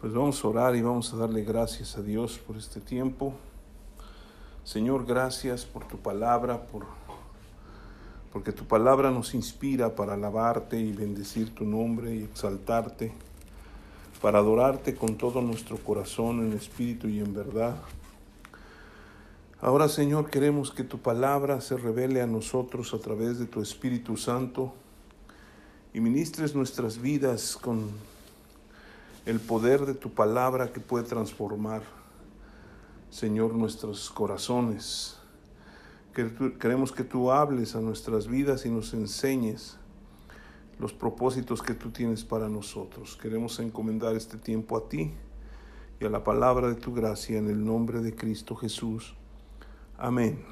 Pues vamos a orar y vamos a darle gracias a Dios por este tiempo. Señor, gracias por tu palabra, por, porque tu palabra nos inspira para alabarte y bendecir tu nombre y exaltarte, para adorarte con todo nuestro corazón en espíritu y en verdad. Ahora, Señor, queremos que tu palabra se revele a nosotros a través de tu Espíritu Santo y ministres nuestras vidas con el poder de tu palabra que puede transformar, Señor, nuestros corazones. Queremos que tú hables a nuestras vidas y nos enseñes los propósitos que tú tienes para nosotros. Queremos encomendar este tiempo a ti y a la palabra de tu gracia en el nombre de Cristo Jesús. Amén.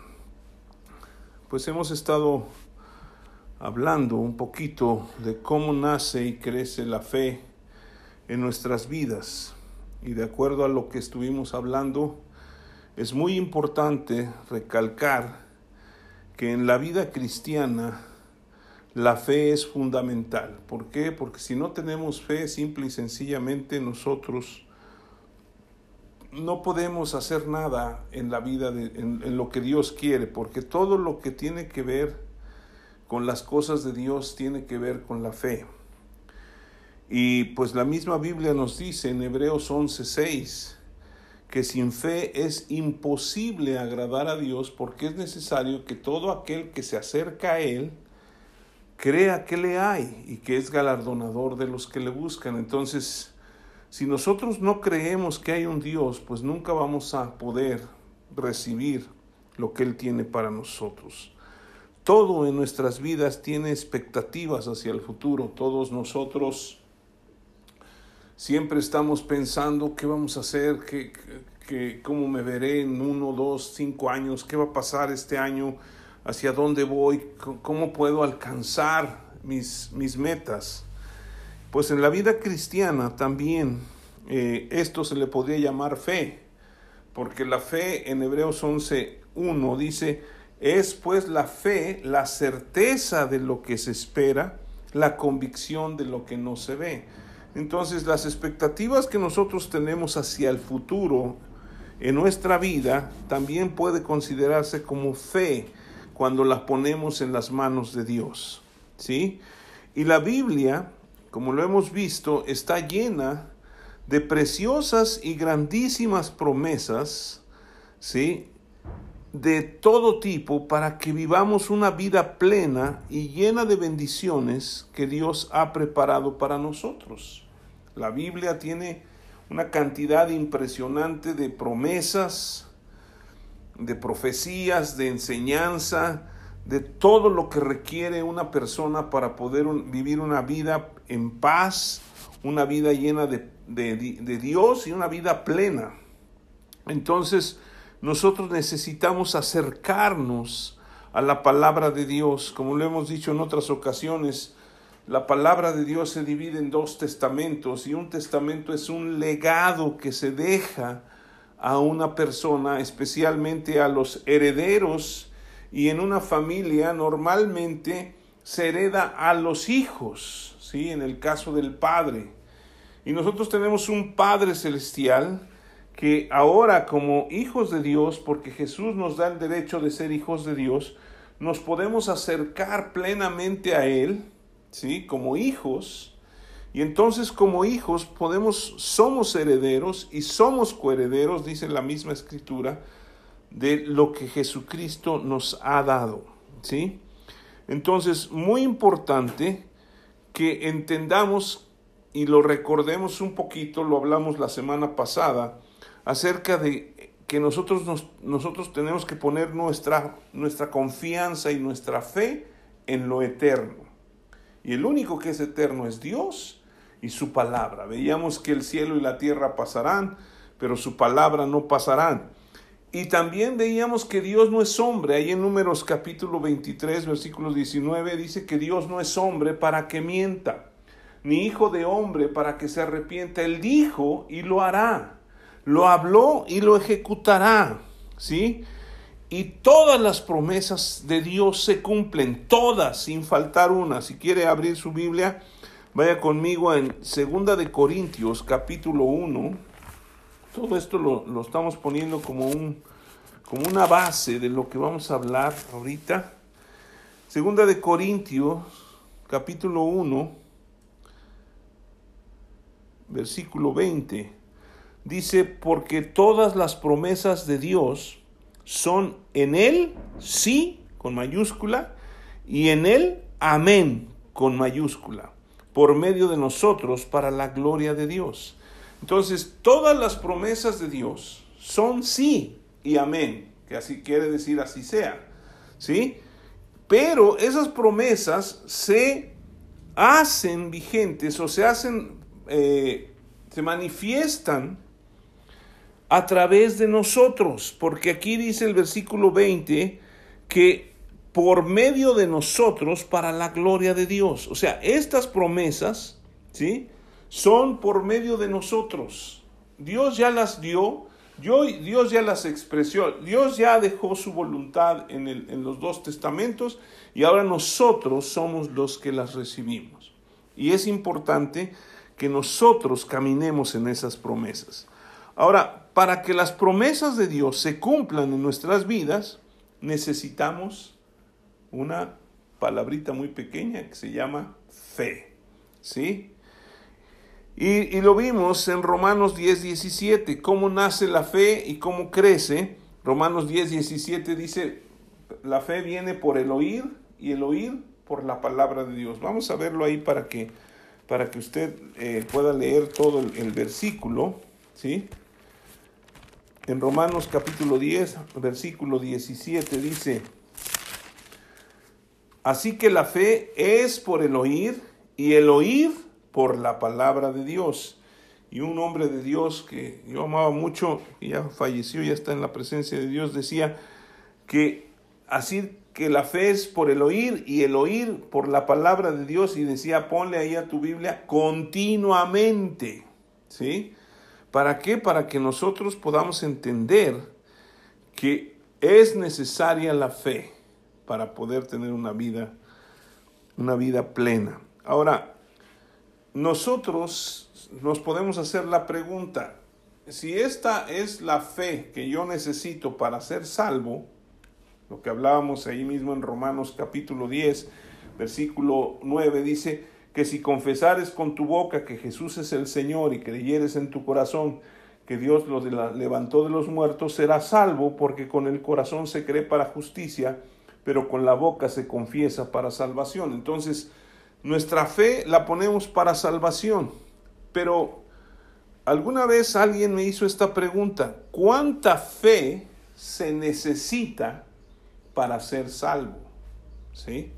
Pues hemos estado hablando un poquito de cómo nace y crece la fe en nuestras vidas. Y de acuerdo a lo que estuvimos hablando, es muy importante recalcar que en la vida cristiana la fe es fundamental. ¿Por qué? Porque si no tenemos fe, simple y sencillamente nosotros no podemos hacer nada en la vida, de, en, en, lo que Dios quiere, porque todo lo que tiene que ver con las cosas de Dios tiene que ver con la fe. Y pues la misma Biblia nos dice en Hebreos 11:6 que sin fe es imposible agradar a Dios porque es necesario que todo aquel que se acerca a Él crea que le hay y que es galardonador de los que le buscan. Entonces, si nosotros no creemos que hay un Dios, pues nunca vamos a poder recibir lo que Él tiene para nosotros. Todo en nuestras vidas tiene expectativas hacia el futuro. Todos nosotros siempre estamos pensando qué vamos a hacer, qué, qué, cómo me veré en uno, dos, cinco años, qué va a pasar este año, hacia dónde voy, cómo puedo alcanzar mis, mis metas. Pues en la vida cristiana también eh, esto se le podría llamar fe, porque la fe en Hebreos 11.1 dice, es pues la fe la certeza de lo que se espera, la convicción de lo que no se ve. Entonces las expectativas que nosotros tenemos hacia el futuro en nuestra vida también puede considerarse como fe cuando las ponemos en las manos de Dios. ¿Sí? Y la Biblia, como lo hemos visto, está llena de preciosas y grandísimas promesas, ¿sí? de todo tipo para que vivamos una vida plena y llena de bendiciones que Dios ha preparado para nosotros. La Biblia tiene una cantidad impresionante de promesas, de profecías, de enseñanza, de todo lo que requiere una persona para poder vivir una vida en paz, una vida llena de, Dios y una vida plena. Entonces, nosotros necesitamos acercarnos a la palabra de Dios, como lo hemos dicho en otras ocasiones, la palabra de Dios se divide en dos testamentos y un testamento es un legado que se deja a una persona, especialmente a los herederos y en una familia normalmente se hereda a los hijos, ¿sí? En el caso del padre. Y nosotros tenemos un Padre celestial que ahora como hijos de Dios, porque Jesús nos da el derecho de ser hijos de Dios, nos podemos acercar plenamente a Él, ¿sí? Como hijos. Y entonces como hijos podemos, somos herederos y somos coherederos, dice la misma escritura, de lo que Jesucristo nos ha dado, ¿sí? Entonces, muy importante que entendamos y lo recordemos un poquito, lo hablamos la semana pasada, acerca de que nosotros, nos, nosotros tenemos que poner nuestra, nuestra confianza y nuestra fe en lo eterno. Y el único que es eterno es Dios y su palabra. Veíamos que el cielo y la tierra pasarán, pero su palabra no pasarán. Y también veíamos que Dios no es hombre. Ahí en Números capítulo 23, versículo 19, dice que Dios no es hombre para que mienta, ni hijo de hombre para que se arrepienta. Él dijo y lo hará lo habló y lo ejecutará, ¿sí? Y todas las promesas de Dios se cumplen, todas, sin faltar una. Si quiere abrir su Biblia, Vaya conmigo en Segunda de Corintios, capítulo 1. Todo esto lo, lo estamos poniendo como, un, como una base de lo que vamos a hablar ahorita. Segunda de Corintios, capítulo 1, versículo 20. Dice, porque todas las promesas de Dios son en Él, sí, con mayúscula, y en Él, amén, con mayúscula, por medio de nosotros para la gloria de Dios. Entonces, todas las promesas de Dios son sí y amén, que así quiere decir así sea, ¿sí? Pero esas promesas se hacen vigentes o se hacen, eh, se manifiestan a través de nosotros, porque aquí dice el versículo 20 que por medio de nosotros para la gloria de Dios. O sea, estas promesas, ¿sí? Son por medio de nosotros. Dios ya las dio, Dios ya las expresó, Dios ya dejó su voluntad en, en los dos testamentos y ahora nosotros somos los que las recibimos. Y es importante que nosotros caminemos en esas promesas. Ahora, para que las promesas de Dios se cumplan en nuestras vidas, necesitamos una palabrita muy pequeña que se llama fe. ¿Sí? Y, lo vimos en Romanos 10, 17, cómo nace la fe y cómo crece. Romanos 10, 17 dice, la fe viene por el oír y el oír por la palabra de Dios. Vamos a verlo ahí para que, para que usted eh, pueda leer todo el, el versículo. ¿Sí? En Romanos capítulo 10, versículo 17 dice, Así que la fe es por el oír y el oír por la palabra de Dios. Y un hombre de Dios que yo amaba mucho, que ya falleció, ya está en la presencia de Dios, decía que así que la fe es por el oír y el oír por la palabra de Dios y decía, ponle ahí a tu Biblia continuamente, ¿sí? ¿Para qué? Para que nosotros podamos entender que es necesaria la fe para poder tener una vida, una vida plena. Ahora, nosotros nos podemos hacer la pregunta, si esta es la fe que yo necesito para ser salvo, lo que hablábamos ahí mismo en Romanos capítulo 10, versículo 9, dice, que si confesares con tu boca que Jesús es el Señor y creyeres en tu corazón que Dios lo levantó de los muertos, serás salvo, porque con el corazón se cree para justicia, pero con la boca se confiesa para salvación. Entonces, nuestra fe la ponemos para salvación. Pero alguna vez alguien me hizo esta pregunta, ¿cuánta fe se necesita para ser salvo? ¿Sí?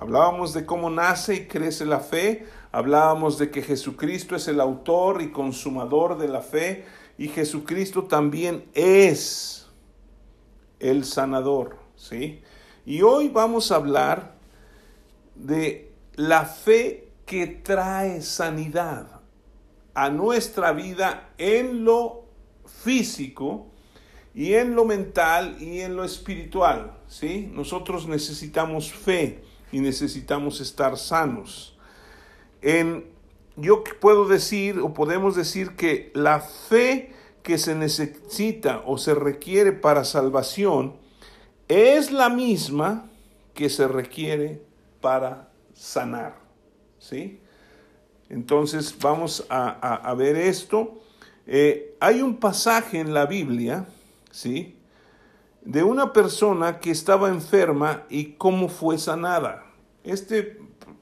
Hablábamos de cómo nace y crece la fe, hablábamos de que Jesucristo es el autor y consumador de la fe y Jesucristo también es el sanador, ¿sí? Y hoy vamos a hablar de la fe que trae sanidad a nuestra vida en lo físico y en lo mental y en lo espiritual, ¿sí? Nosotros necesitamos fe y necesitamos estar sanos. En, yo puedo decir o podemos decir que la fe que se necesita o se requiere para salvación es la misma que se requiere para sanar. ¿Sí? Entonces vamos a, ver esto. Eh, hay un pasaje en la Biblia, ¿sí? De una persona que estaba enferma y cómo fue sanada. Este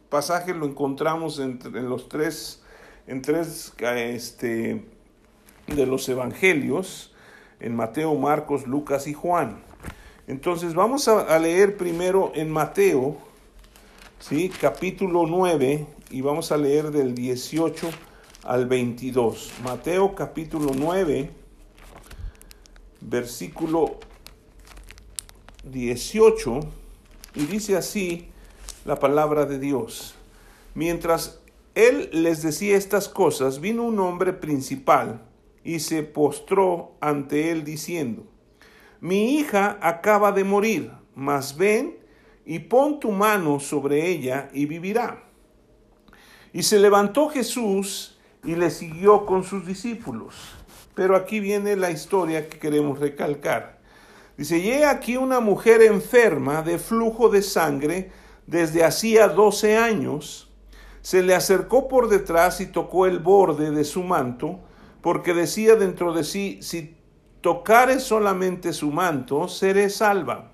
pasaje lo encontramos en, los tres, en tres este, de los evangelios, en Mateo, Marcos, Lucas y Juan. Entonces vamos a, leer primero en Mateo, ¿sí? capítulo 9, y vamos a leer del 18 al 22. Mateo capítulo 9, versículo 18 y dice así la palabra de Dios. Mientras él les decía estas cosas, vino un hombre principal y se postró ante él diciendo, mi hija acaba de morir, mas ven y pon tu mano sobre ella y vivirá. Y se levantó Jesús y le siguió con sus discípulos. Pero aquí viene la historia que queremos recalcar. Dice, y aquí una mujer enferma de flujo de sangre desde hacía doce años. Se le acercó por detrás y tocó el borde de su manto, porque decía dentro de sí, si tocare solamente su manto, seré salva.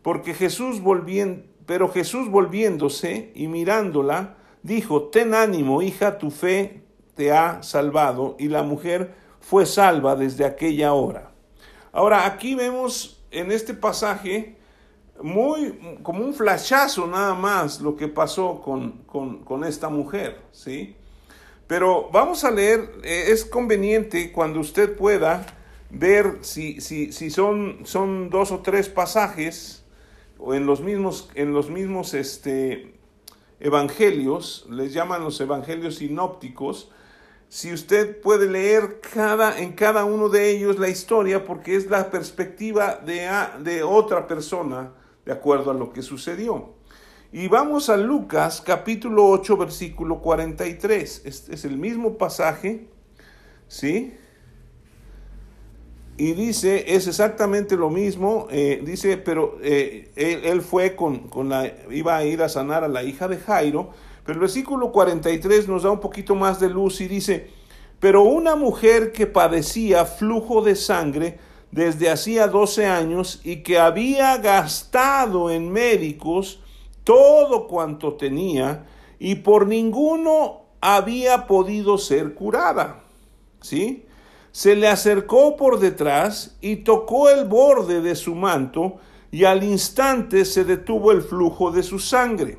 Porque Jesús volviendo, pero Jesús volviéndose y mirándola, dijo, ten ánimo, hija, tu fe te ha salvado. Y la mujer fue salva desde aquella hora. Ahora, aquí vemos en este pasaje muy como un flashazo nada más lo que pasó con, con, esta mujer, ¿sí? Pero vamos a leer, eh, es conveniente cuando usted pueda ver si, si, si son, son dos o tres pasajes o en los mismos, en los mismos este, evangelios, les llaman los evangelios sinópticos, si usted puede leer cada, en cada uno de ellos la historia, porque es la perspectiva de, de otra persona, de acuerdo a lo que sucedió. Y vamos a Lucas capítulo 8, versículo 43. Este es el mismo pasaje, ¿sí? Y dice, es exactamente lo mismo, eh, dice, pero eh, él, fue con, con la, iba a ir a sanar a la hija de Jairo, pero el versículo 43 nos da un poquito más de luz y dice, pero una mujer que padecía flujo de sangre desde hacía 12 años y que había gastado en médicos todo cuanto tenía y por ninguno había podido ser curada. ¿Sí? Se le acercó por detrás y tocó el borde de su manto y al instante se detuvo el flujo de su sangre.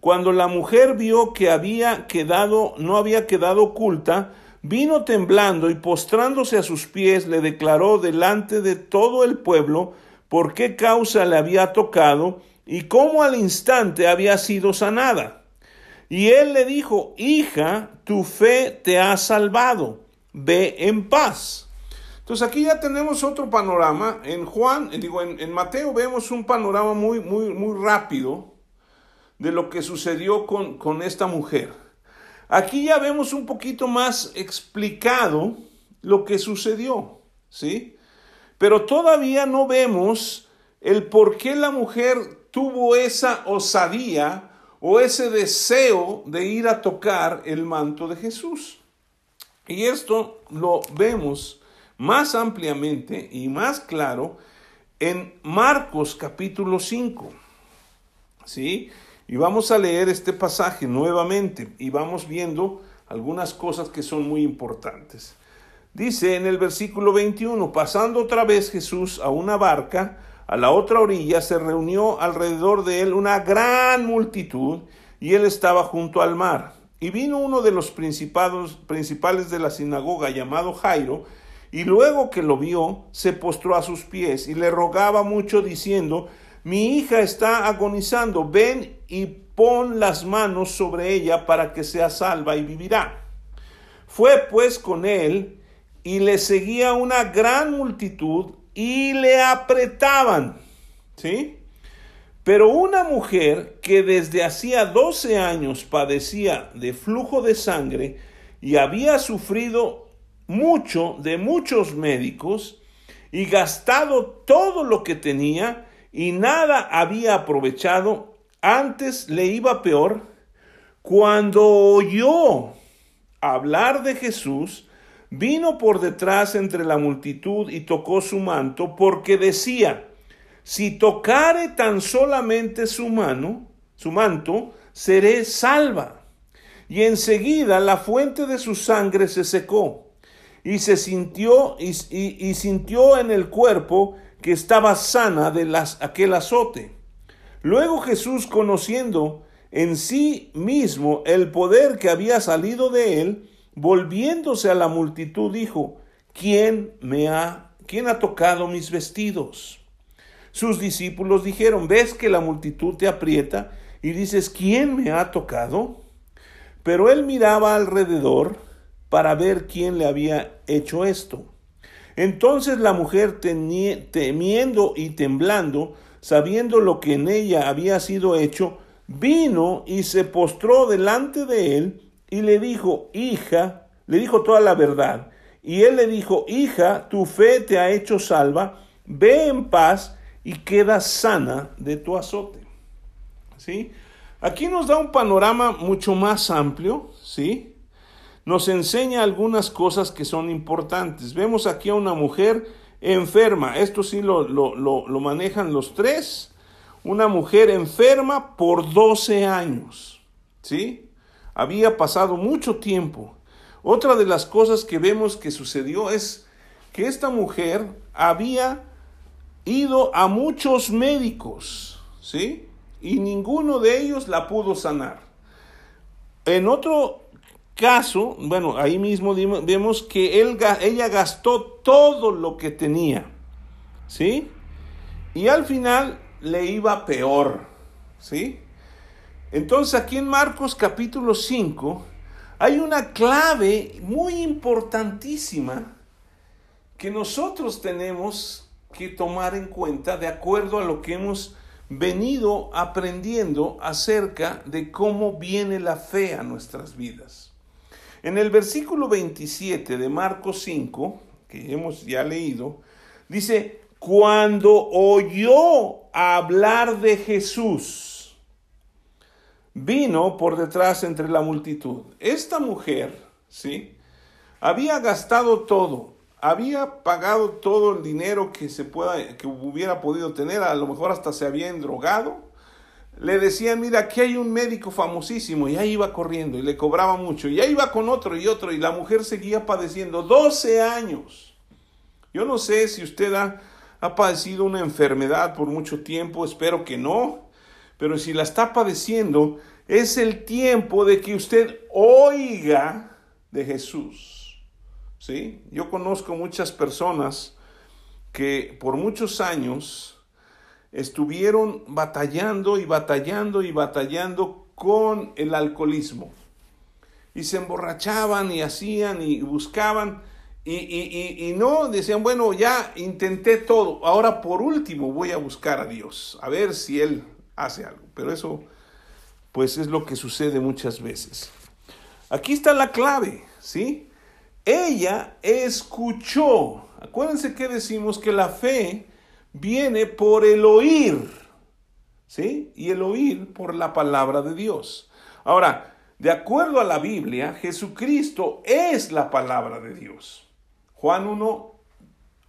cuando la mujer vio que había quedado, no había quedado oculta, vino temblando y postrándose a sus pies le declaró delante de todo el pueblo por qué causa le había tocado y cómo al instante había sido sanada. Y él le dijo, hija, tu fe te ha salvado, ve en paz. Entonces aquí ya tenemos otro panorama. En Juan, digo, en, en Mateo vemos un panorama muy, muy, muy rápido de lo que sucedió con, con esta mujer. Aquí ya vemos un poquito más explicado lo que sucedió, ¿sí? Pero todavía no vemos el por qué la mujer tuvo esa osadía o ese deseo de ir a tocar el manto de Jesús. Y esto lo vemos más ampliamente y más claro en Marcos capítulo 5. ¿Sí? Y vamos a leer este pasaje nuevamente y vamos viendo algunas cosas que son muy importantes. Dice en el versículo 21, pasando otra vez Jesús a una barca, a la otra orilla se reunió alrededor de él una gran multitud y él estaba junto al mar. Y vino uno de los principales de la sinagoga llamado Jairo, y luego que lo vio, se postró a sus pies y le rogaba mucho diciendo, mi hija está agonizando, ven y pon las manos sobre ella para que sea salva y vivirá. Fue pues con él y le seguía una gran multitud y le apretaban. ¿Sí? Pero una mujer que desde hacía doce años padecía de flujo de sangre y había sufrido mucho de muchos médicos y gastado todo lo que tenía, y nada había aprovechado, antes le iba peor, cuando oyó hablar de Jesús, vino por detrás entre la multitud y tocó su manto, porque decía, si tocare tan solamente su mano, su manto, seré salva. Y enseguida la fuente de su sangre se secó, y se sintió, y, y sintió en el cuerpo que estaba sana de las, aquel azote. Luego Jesús, conociendo en sí mismo el poder que había salido de él, volviéndose a la multitud dijo, ¿quién me ha, quién ha tocado mis vestidos? Sus discípulos dijeron, ¿ves que la multitud te aprieta y dices, ¿quién me ha tocado? Pero él miraba alrededor para ver quién le había hecho esto. Entonces la mujer temiendo y temblando, sabiendo lo que en ella había sido hecho, vino y se postró delante de él y le dijo, hija, le dijo toda la verdad. Y él le dijo, hija, tu fe te ha hecho salva, ve en paz y queda sana de tu azote. ¿Sí? Aquí nos da un panorama mucho más amplio, ¿sí? Nos enseña algunas cosas que son importantes. Vemos aquí a una mujer enferma, esto sí lo, lo, lo, manejan los tres, una mujer enferma por 12 años, ¿sí? Había pasado mucho tiempo. Otra de las cosas que vemos que sucedió es que esta mujer había ido a muchos médicos, ¿sí? y ninguno de ellos la pudo sanar. En otro caso, bueno, ahí mismo vemos que ella gastó todo lo que tenía, ¿sí? Y al final le iba peor, ¿sí? Entonces aquí en Marcos capítulo 5 hay una clave muy importantísima que nosotros tenemos que tomar en cuenta de acuerdo a lo que hemos venido aprendiendo acerca de cómo viene la fe a nuestras vidas. En el versículo 27 de Marcos 5, que hemos ya leído, dice, cuando oyó hablar de Jesús, vino por detrás entre la multitud. Esta mujer, ¿sí? Había gastado todo, había pagado todo el dinero que se pueda, que hubiera podido tener, a lo mejor hasta se había endrogado. Le decían, mira, aquí hay un médico famosísimo, y ahí iba corriendo, y le cobraba mucho, y ahí iba con otro y otro, y la mujer seguía padeciendo 12 años. Yo no sé si usted ha, ha padecido una enfermedad por mucho tiempo, espero que no, pero si la está padeciendo, es el tiempo de que usted oiga de Jesús. ¿sí? Yo conozco muchas personas que por muchos años estuvieron batallando y batallando y batallando con el alcoholismo. Y se emborrachaban y hacían y buscaban y, y, no, decían, bueno, ya intenté todo, ahora por último voy a buscar a Dios, a ver si Él hace algo. Pero eso, pues es lo que sucede muchas veces. Aquí está la clave, ¿sí? ella escuchó. Acuérdense que decimos que la fe viene por el oír, ¿sí? Y el oír por la palabra de Dios. Ahora, de acuerdo a la Biblia, Jesucristo es la palabra de Dios. Juan 1,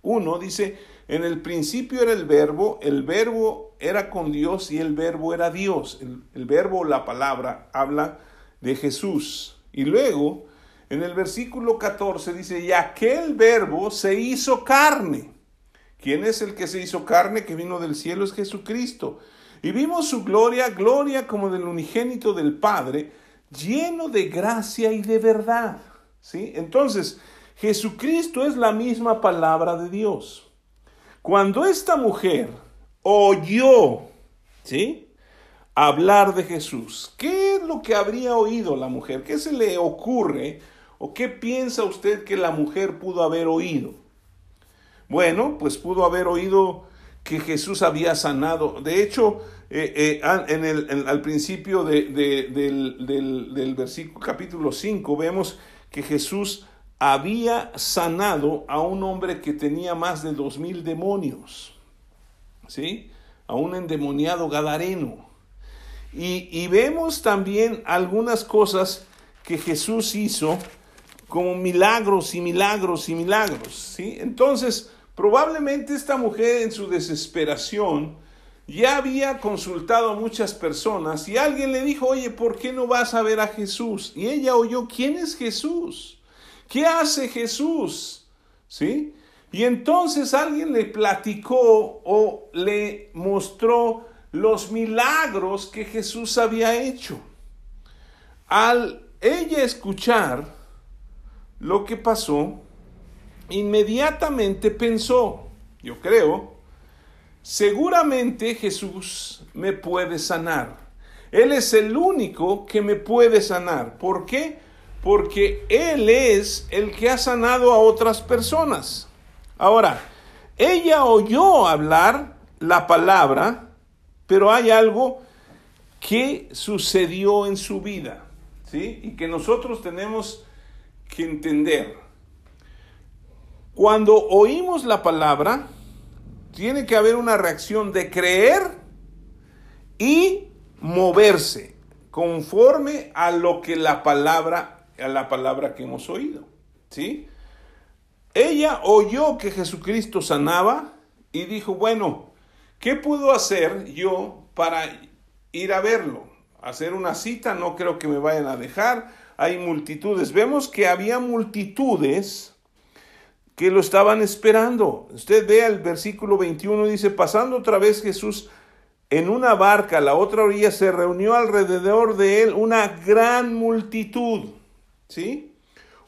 1 dice, en el principio era el verbo, el verbo era con Dios y el verbo era Dios. El, el verbo, la palabra, habla de Jesús. Y luego en el versículo 14 dice, y aquel verbo se hizo carne. ¿Quién es el que se hizo carne que vino del cielo? Es Jesucristo. Y vimos su gloria, gloria como del unigénito del Padre, lleno de gracia y de verdad. ¿Sí? Entonces, Jesucristo es la misma palabra de Dios. Cuando esta mujer oyó, ¿sí? Hablar de Jesús, ¿qué es lo que habría oído la mujer? ¿Qué se le ocurre ¿O qué piensa usted que la mujer pudo haber oído? Bueno, pues pudo haber oído que Jesús había sanado. De hecho, eh, eh, en el, al principio del, del, versículo capítulo 5 vemos que Jesús había sanado a un hombre que tenía más de dos mil demonios, ¿sí? A un endemoniado gadareno. Y, y vemos también algunas cosas que Jesús hizo como milagros y milagros y milagros, ¿sí? Entonces, probablemente esta mujer en su desesperación ya había consultado a muchas personas y alguien le dijo, oye, ¿por qué no vas a ver a Jesús? Y ella oyó, ¿quién es Jesús? ¿Qué hace Jesús? ¿Sí? Y entonces alguien le platicó o le mostró los milagros que Jesús había hecho. Al ella escuchar lo que pasó, inmediatamente pensó, yo creo, seguramente Jesús me puede sanar. Él es el único que me puede sanar. ¿Por qué? Porque Él es el que ha sanado a otras personas. Ahora, ella oyó hablar la palabra, pero hay algo que sucedió en su vida, ¿sí? Y que nosotros tenemos que entender. Cuando oímos la palabra, tiene que haber una reacción de creer y moverse conforme a lo que la palabra, a la palabra que hemos oído, ¿sí? Ella oyó que Jesucristo sanaba y dijo, bueno, ¿qué puedo hacer yo para ir a verlo? Hacer una cita, no creo que me vayan a dejar. Hay multitudes. Vemos que había multitudes que lo estaban esperando. Usted vea el versículo 21, dice, pasando otra vez Jesús en una barca a la otra orilla, se reunió alrededor de él una gran multitud. ¿Sí?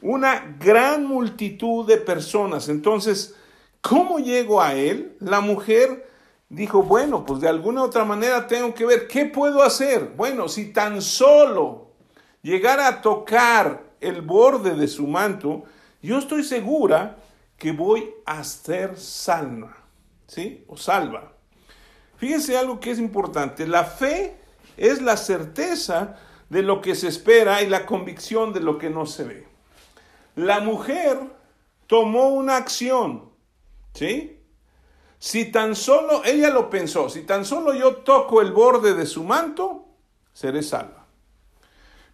una gran multitud de personas. Entonces, ¿cómo llego a él? La mujer dijo, bueno, pues de alguna otra manera tengo que ver, ¿qué puedo hacer? Bueno, si tan solo llegara a tocar el borde de su manto, yo estoy segura que voy a ser salva, ¿sí? O salva. Fíjense algo que es importante, la fe es la certeza de lo que se espera y la convicción de lo que no se ve. La mujer tomó una acción, ¿sí? Si tan solo, ella lo pensó, si tan solo yo toco el borde de su manto, seré salva.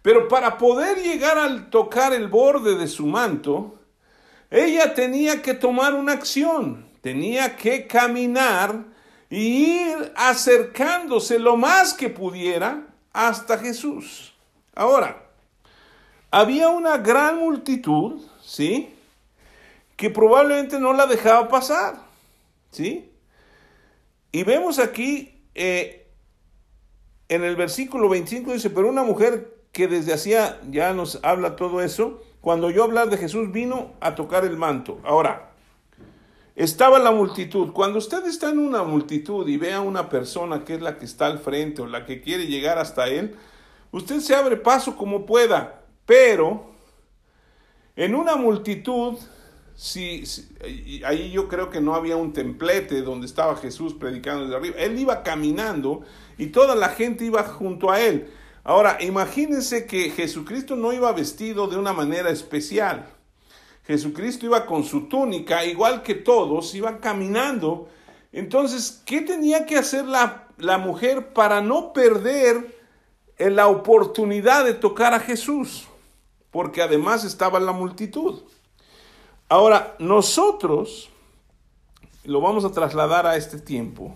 Pero para poder llegar al tocar el borde de su manto, ella tenía que tomar una acción, tenía que caminar y ir acercándose lo más que pudiera hasta Jesús. Ahora, había una gran multitud, ¿sí? Que probablemente no la dejaba pasar, ¿sí? Y vemos aquí eh, en el versículo 25 dice, pero una mujer que desde hacía, ya nos habla todo eso, cuando yo hablar de Jesús vino a tocar el manto. Ahora, estaba la multitud. Cuando usted está en una multitud y ve a una persona que es la que está al frente o la que quiere llegar hasta él, usted se abre paso como pueda. Pero en una multitud, si, ahí yo creo que no había un templete donde estaba Jesús predicando desde arriba. Él iba caminando y toda la gente iba junto a él. Ahora, imagínense que Jesucristo no iba vestido de una manera especial. Jesucristo iba con su túnica, igual que todos, iban caminando. Entonces, ¿qué tenía que hacer la, la mujer para no perder la oportunidad de tocar a Jesús? porque además estaba la multitud. Ahora, nosotros, lo vamos a trasladar a este tiempo,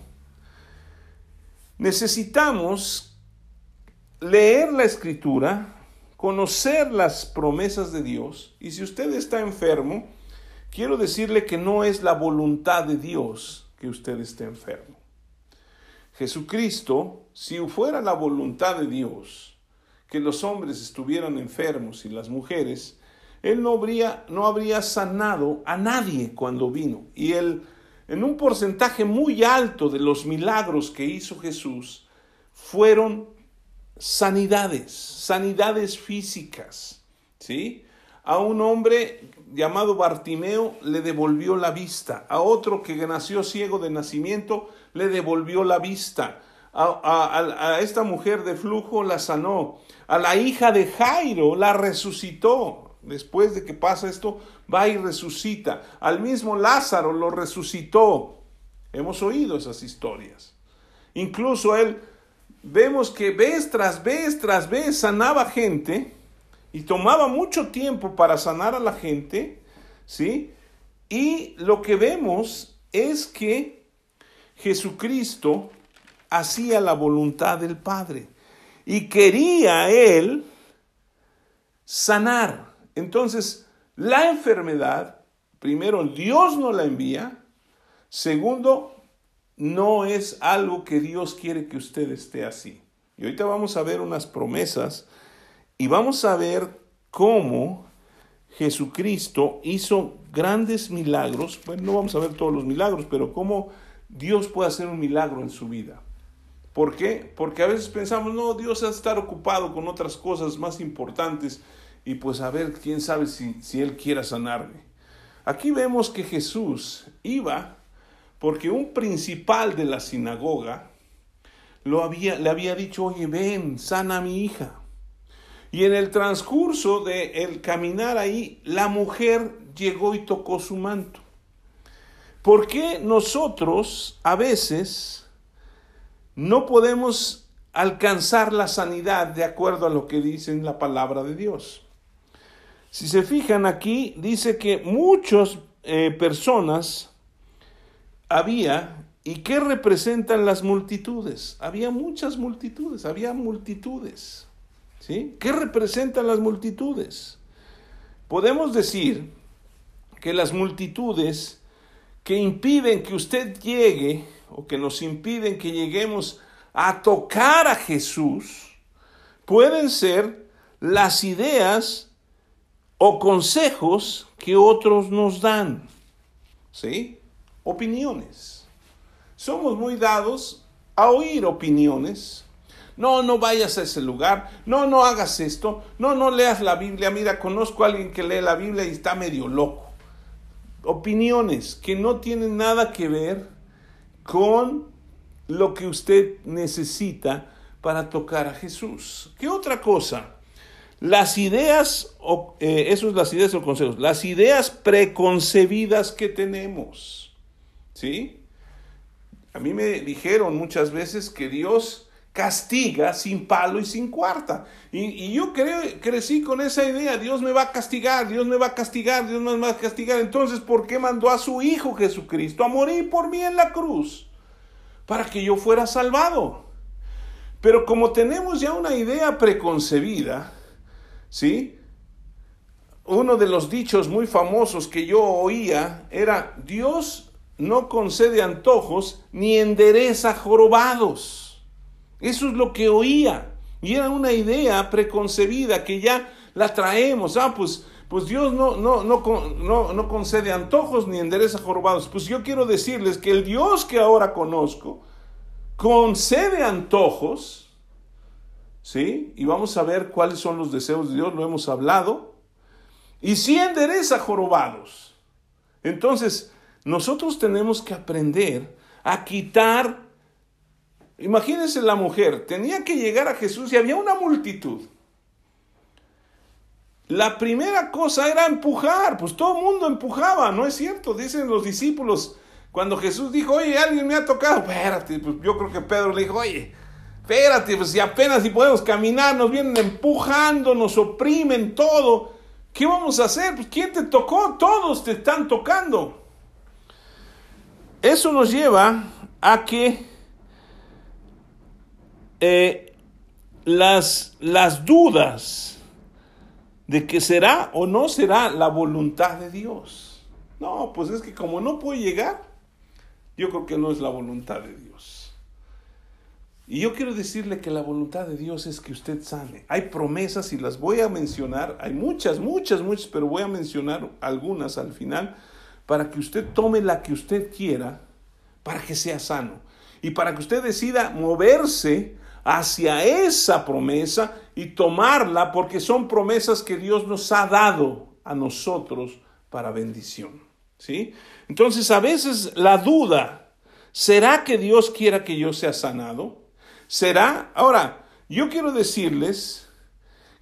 necesitamos leer la escritura, conocer las promesas de Dios, y si usted está enfermo, quiero decirle que no es la voluntad de Dios que usted esté enfermo. Jesucristo, si fuera la voluntad de Dios, que los hombres estuvieran enfermos y las mujeres, él no habría, no habría sanado a nadie cuando vino. Y él, en un porcentaje muy alto de los milagros que hizo Jesús, fueron sanidades, sanidades físicas. ¿Sí? A un hombre llamado Bartimeo le devolvió la vista, a otro que nació ciego de nacimiento le devolvió la vista, a, esta mujer de flujo la sanó, a la hija de Jairo la resucitó. Después de que pasa esto, va y resucita. Al mismo Lázaro lo resucitó. Hemos oído esas historias. Incluso él, vemos que vez tras vez tras vez sanaba gente y tomaba mucho tiempo para sanar a la gente, ¿sí? Y lo que vemos es que Jesucristo hacía la voluntad del Padre y quería él sanar. Entonces, la enfermedad, primero, Dios no la envía, segundo, no es algo que Dios quiere que usted esté así. Y ahorita vamos a ver unas promesas y vamos a ver cómo Jesucristo hizo grandes milagros. Bueno, no vamos a ver todos los milagros, pero cómo Dios puede hacer un milagro en su vida. ¿Por qué? Porque a veces pensamos, no, Dios va a estar ocupado con otras cosas más importantes y pues a ver, quién sabe si, si Él quiera sanarme. Aquí vemos que Jesús iba porque un principal de la sinagoga lo había, le había dicho, oye, ven, sana a mi hija. Y en el transcurso de el caminar ahí, la mujer llegó y tocó su manto. ¿Por qué nosotros a veces no podemos alcanzar la sanidad de acuerdo a lo que dice en la palabra de Dios? Si se fijan aquí, dice que muchas eh, personas había ¿Y qué representan las multitudes? Había muchas multitudes, había multitudes. ¿Sí? ¿Qué representan las multitudes? Podemos decir que las multitudes que impiden que usted llegue o que nos impiden que lleguemos a tocar a Jesús pueden ser las ideas o consejos que otros nos dan. ¿Sí? Opiniones. Somos muy dados a oír opiniones no, no vayas a ese lugar. No, no hagas esto. No, no leas la Biblia. Mira, conozco a alguien que lee la Biblia y está medio loco. Opiniones que no tienen nada que ver con lo que usted necesita para tocar a Jesús. ¿Qué otra cosa? Las ideas, eh, eso es las ideas o consejos, las ideas preconcebidas que tenemos. ¿Sí? A mí me dijeron muchas veces que Dios castiga sin palo y sin cuarta. Y, yo creo, crecí con esa idea, Dios me va a castigar, Dios me va a castigar, Dios me va a castigar. Entonces, ¿por qué mandó a su Hijo Jesucristo a morir por mí en la cruz? Para que yo fuera salvado. Pero como tenemos ya una idea preconcebida, ¿sí? Uno de los dichos muy famosos que yo oía era, Dios no concede antojos ni endereza jorobados. Eso es lo que oía. Y era una idea preconcebida que ya la traemos. Ah, pues, pues Dios no, no, no, no, concede antojos ni endereza jorobados. Pues yo quiero decirles que el Dios que ahora conozco concede antojos. ¿Sí? Y vamos a ver cuáles son los deseos de Dios, lo hemos hablado. Y sí endereza jorobados. Entonces, nosotros tenemos que aprender a quitar Imagínense la mujer, tenía que llegar a Jesús y había una multitud. La primera cosa era empujar, pues todo el mundo empujaba, ¿no es cierto? Dicen los discípulos, cuando Jesús dijo, oye, alguien me ha tocado, espérate, pues yo creo que Pedro le dijo, oye, espérate, pues si apenas si podemos caminar, nos vienen empujando, nos oprimen todo, ¿qué vamos a hacer? Pues ¿quién te tocó? Todos te están tocando. Eso nos lleva a que eh, las, las dudas de que será o no será la voluntad de Dios. No, pues es que como no puede llegar, yo creo que no es la voluntad de Dios. Y yo quiero decirle que la voluntad de Dios es que usted sane. Hay promesas y las voy a mencionar. Hay muchas, muchas, muchas, pero voy a mencionar algunas al final para que usted tome la que usted quiera para que sea sano. Y para que usted decida moverse hacia esa promesa y tomarla porque son promesas que Dios nos ha dado a nosotros para bendición. ¿Sí? Entonces, a veces la duda, ¿será que Dios quiera que yo sea sanado? ¿Será? Ahora, yo quiero decirles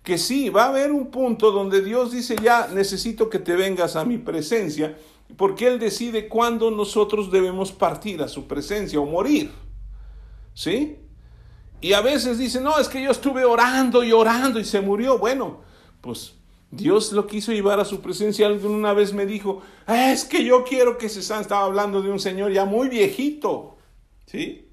que sí, va a haber un punto donde Dios dice, ya necesito que te vengas a mi presencia, porque Él decide cuándo nosotros debemos partir a su presencia o morir. ¿Sí? Y a veces dicen, no, es que yo estuve orando y orando y se murió. Bueno, pues Dios lo quiso llevar a su presencia. Alguien una vez me dijo, ah, es que yo quiero que se sane. Estaba hablando de un señor ya muy viejito, ¿sí?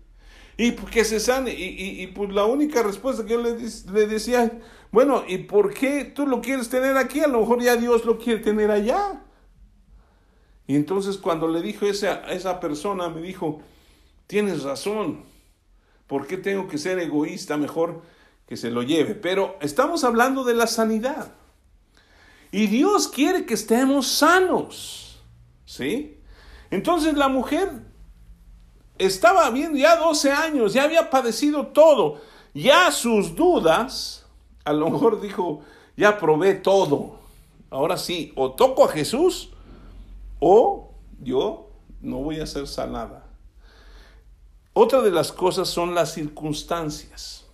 Y que se sane. Y, pues la única respuesta que yo le, le, decía, bueno, ¿y por qué tú lo quieres tener aquí? A lo mejor ya Dios lo quiere tener allá. Y entonces cuando le dijo a esa persona, me dijo, tienes razón. ¿Por qué tengo que ser egoísta? Mejor que se lo lleve. Pero estamos hablando de la sanidad. Y Dios quiere que estemos sanos. ¿Sí? Entonces la mujer estaba bien ya 12 años, ya había padecido todo. Ya sus dudas, a lo mejor dijo, ya probé todo. Ahora sí, o toco a Jesús o yo no voy a ser sanada. Otra de las cosas son las circunstancias.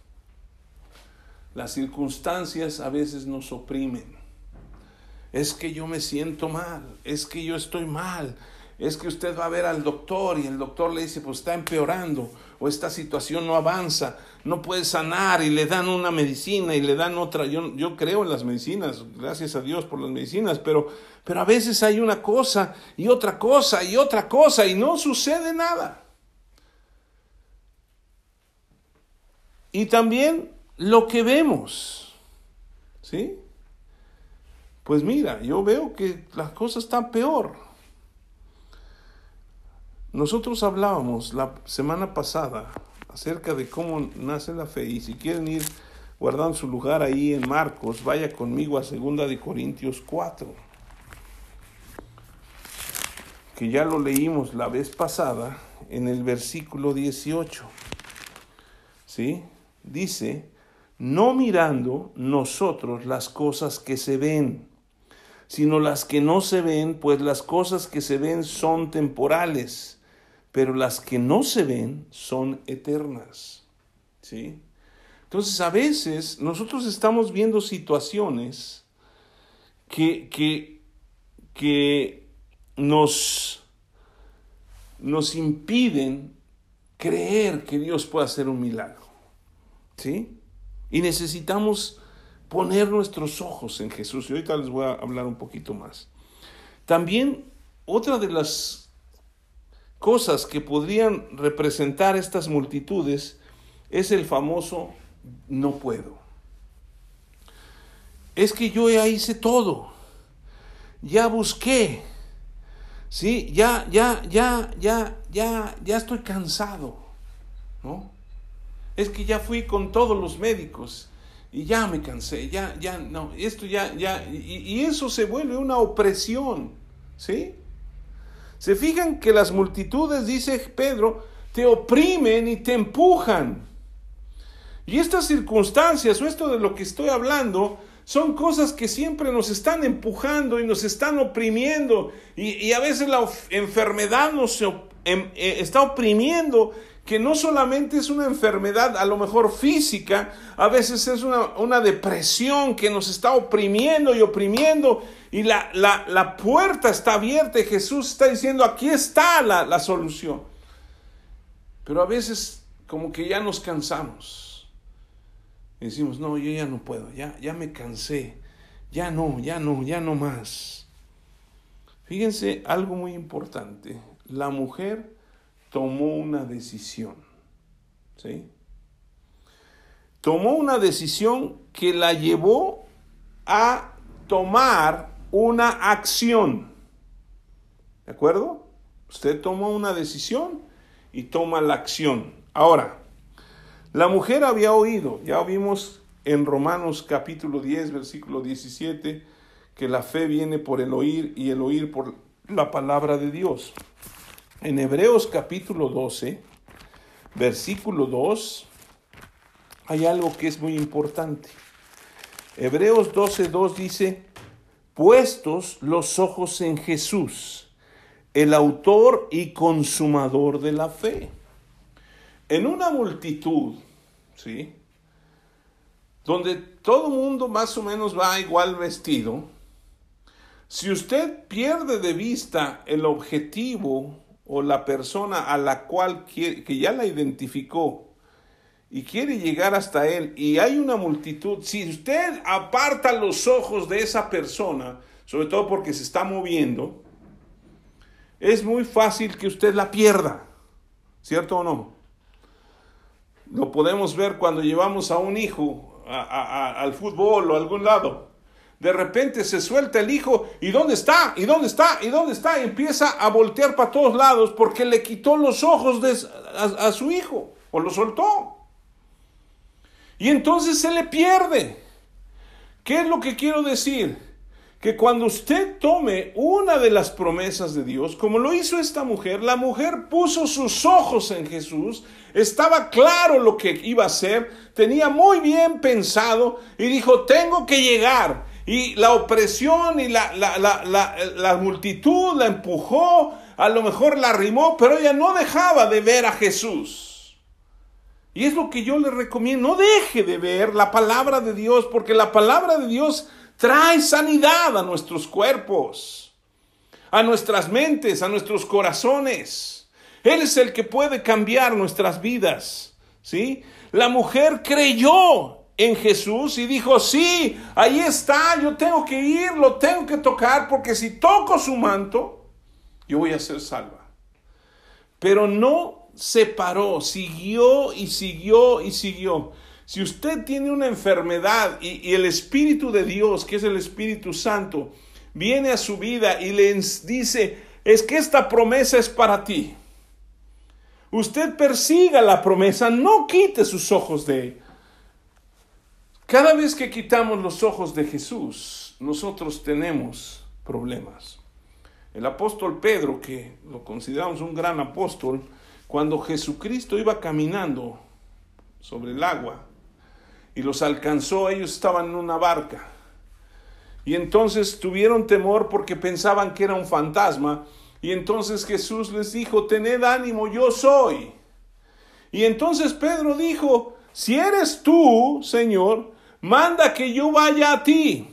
Las circunstancias a veces nos oprimen. Es que yo me siento mal, es que yo estoy mal, es que usted va a ver al doctor y el doctor le dice, pues está empeorando o esta situación no avanza, no puede sanar y le dan una medicina y le dan otra. Yo, yo creo en las medicinas, gracias a Dios por las medicinas, pero, pero a veces hay una cosa y otra cosa y otra cosa y no sucede nada. Y también lo que vemos, ¿sí? Pues mira, yo veo que las cosas están peor. Nosotros hablábamos la semana pasada acerca de cómo nace la fe y si quieren ir guardando su lugar ahí en Marcos, vaya conmigo a 2 de Corintios 4, que ya lo leímos la vez pasada en el versículo 18. ¿Sí? Dice, no mirando nosotros las cosas que se ven, sino las que no se ven, pues las cosas que se ven son temporales pero las que no se ven son eternas. ¿Sí? Entonces, a veces nosotros estamos viendo situaciones que, que, que nos, nos impiden creer que Dios puede hacer un milagro. ¿Sí? Y necesitamos poner nuestros ojos en Jesús. Y ahorita les voy a hablar un poquito más. También otra de las cosas que podrían representar estas multitudes es el famoso no puedo. Es que yo ya hice todo, ya busqué, sí, ya, ya, ya, ya, ya, ya estoy cansado, ¿no? Es que ya fui con todos los médicos y ya me cansé, ya, ya, no, esto ya, ya, y, eso se vuelve una opresión, ¿sí? Se fijan que las multitudes, dice Pedro, te oprimen y te empujan. Y estas circunstancias o esto de lo que estoy hablando son cosas que siempre nos están empujando y nos están oprimiendo. Y, a veces la enfermedad nos em, eh, está oprimiendo, que no solamente es una enfermedad a lo mejor física, a veces es una, una depresión que nos está oprimiendo y oprimiendo y la, la, puerta está abierta y Jesús está diciendo, aquí está la, la solución. Pero a veces como que ya nos cansamos. Y decimos, no, yo ya no puedo, ya, ya me cansé, ya no, ya no, ya no más. Fíjense algo muy importante, la mujer tomó una decisión, ¿sí? Tomó una decisión que la llevó a tomar una acción. ¿De acuerdo? Usted toma una decisión y toma la acción. Ahora, la mujer había oído, ya vimos en Romanos capítulo 10, versículo 17, que la fe viene por el oír y el oír por la palabra de Dios. En Hebreos capítulo 12, versículo 2, hay algo que es muy importante. Hebreos 12, 2 dice, puestos los ojos en Jesús, el autor y consumador de la fe. En una multitud, ¿sí? Donde todo mundo más o menos va igual vestido, si usted pierde de vista el objetivo o la persona a la cual quiere, que ya la identificó y quiere llegar hasta Él y hay una multitud, si usted aparta los ojos de esa persona, sobre todo porque se está moviendo, es muy fácil que usted la pierda, ¿cierto o no? Lo podemos ver cuando llevamos a un hijo al fútbol o a algún lado. De repente se suelta el hijo, ¿y dónde está? ¿Y dónde está? ¿Y dónde está? Empieza a voltear para todos lados porque le quitó los ojos a, a su hijo, o lo soltó. Y entonces se le pierde. ¿Qué es lo que quiero decir? Que cuando usted tome una de las promesas de Dios, como lo hizo esta mujer, la mujer puso sus ojos en Jesús, estaba claro lo que iba a hacer, tenía muy bien pensado y dijo, tengo que llegar y la opresión y la, la, multitud la empujó, a lo mejor la arrimó, pero ella no dejaba de ver a Jesús. Y es lo que yo le recomiendo, no deje de ver la palabra de Dios, porque la palabra de Dios trae sanidad a nuestros cuerpos, a nuestras mentes, a nuestros corazones. Él es el que puede cambiar nuestras vidas, ¿sí? La mujer creyó en Jesús y dijo, sí, ahí está, yo tengo que ir, lo tengo que tocar, porque si toco su manto, yo voy a ser salva. Pero no se paró, siguió y siguió y siguió. Si usted tiene una enfermedad y, el Espíritu de Dios, que es el Espíritu Santo, viene a su vida y le dice, es que esta promesa es para ti. Usted persiga la promesa, no quite sus ojos de él. Cada vez que quitamos los ojos de Jesús, nosotros tenemos problemas. El apóstol Pedro, que lo consideramos un gran apóstol, cuando Jesucristo iba caminando sobre el agua y los alcanzó, ellos estaban en una barca. Y entonces tuvieron temor porque pensaban que era un fantasma. Y entonces Jesús les dijo, tened ánimo, yo soy. Y entonces Pedro dijo, si eres tú, Señor, manda que yo vaya a ti.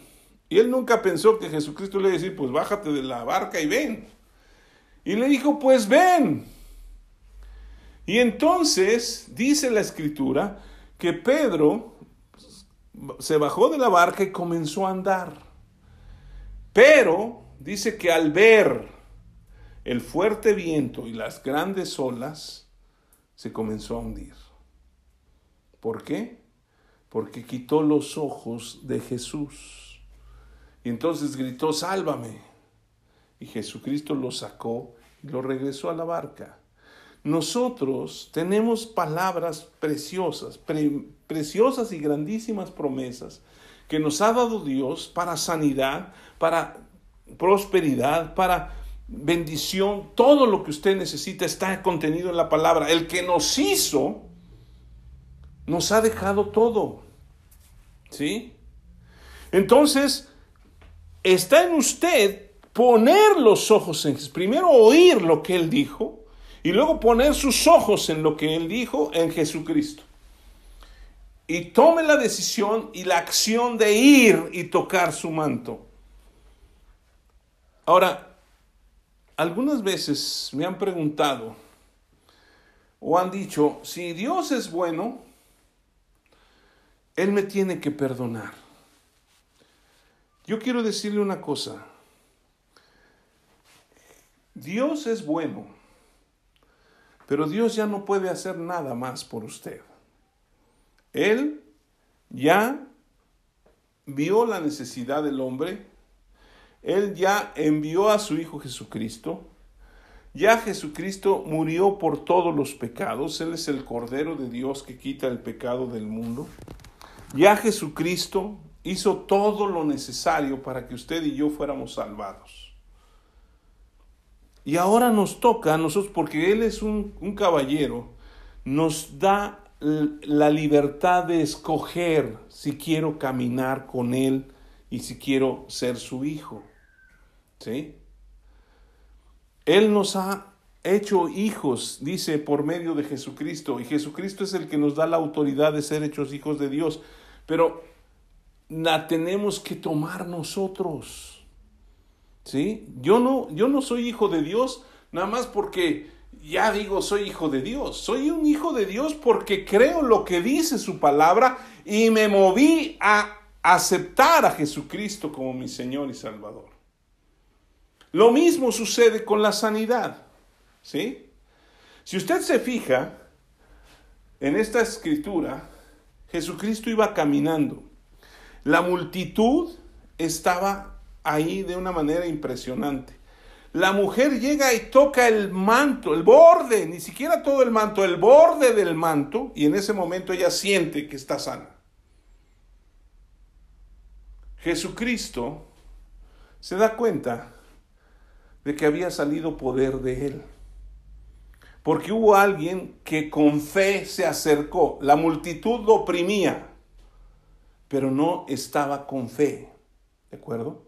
Y él nunca pensó que Jesucristo le iba a decir, pues bájate de la barca y ven. Y le dijo, pues ven. Y entonces dice la escritura que Pedro se bajó de la barca y comenzó a andar. Pero dice que al ver el fuerte viento y las grandes olas, se comenzó a hundir. ¿Por qué? Porque quitó los ojos de Jesús. Y entonces gritó, sálvame. Y Jesucristo lo sacó y lo regresó a la barca. Nosotros tenemos palabras preciosas, preciosas y grandísimas promesas que nos ha dado Dios para sanidad, para prosperidad, para bendición. Todo lo que usted necesita está contenido en la palabra. El que nos hizo nos ha dejado todo. ¿Sí? Entonces, está en usted poner los ojos en primero oír lo que él dijo y luego poner sus ojos en lo que él dijo en Jesucristo. Y tome la decisión y la acción de ir y tocar su manto. Ahora, algunas veces me han preguntado o han dicho, si Dios es bueno, él me tiene que perdonar. Yo quiero decirle una cosa. Dios es bueno, pero Dios ya no puede hacer nada más por usted. Él ya vio la necesidad del hombre, Él ya envió a su Hijo Jesucristo, ya Jesucristo murió por todos los pecados, Él es el Cordero de Dios que quita el pecado del mundo. Ya Jesucristo hizo todo lo necesario para que usted y yo fuéramos salvados. Y ahora nos toca a nosotros, porque Él es un, un caballero, nos da la libertad de escoger si quiero caminar con Él y si quiero ser su hijo. ¿Sí? Él nos ha hecho hijos, dice, por medio de Jesucristo, y Jesucristo es el que nos da la autoridad de ser hechos hijos de Dios pero la tenemos que tomar nosotros. ¿Sí? Yo no, yo no soy hijo de Dios nada más porque ya digo soy hijo de Dios. Soy un hijo de Dios porque creo lo que dice su palabra y me moví a aceptar a Jesucristo como mi Señor y Salvador. Lo mismo sucede con la sanidad. ¿Sí? Si usted se fija en esta escritura, Jesucristo iba caminando. La multitud estaba ahí de una manera impresionante. La mujer llega y toca el manto, el borde, ni siquiera todo el manto, el borde del manto, y en ese momento ella siente que está sana. Jesucristo se da cuenta de que había salido poder de él. Porque hubo alguien que con fe se acercó. La multitud lo oprimía, pero no estaba con fe. ¿De acuerdo?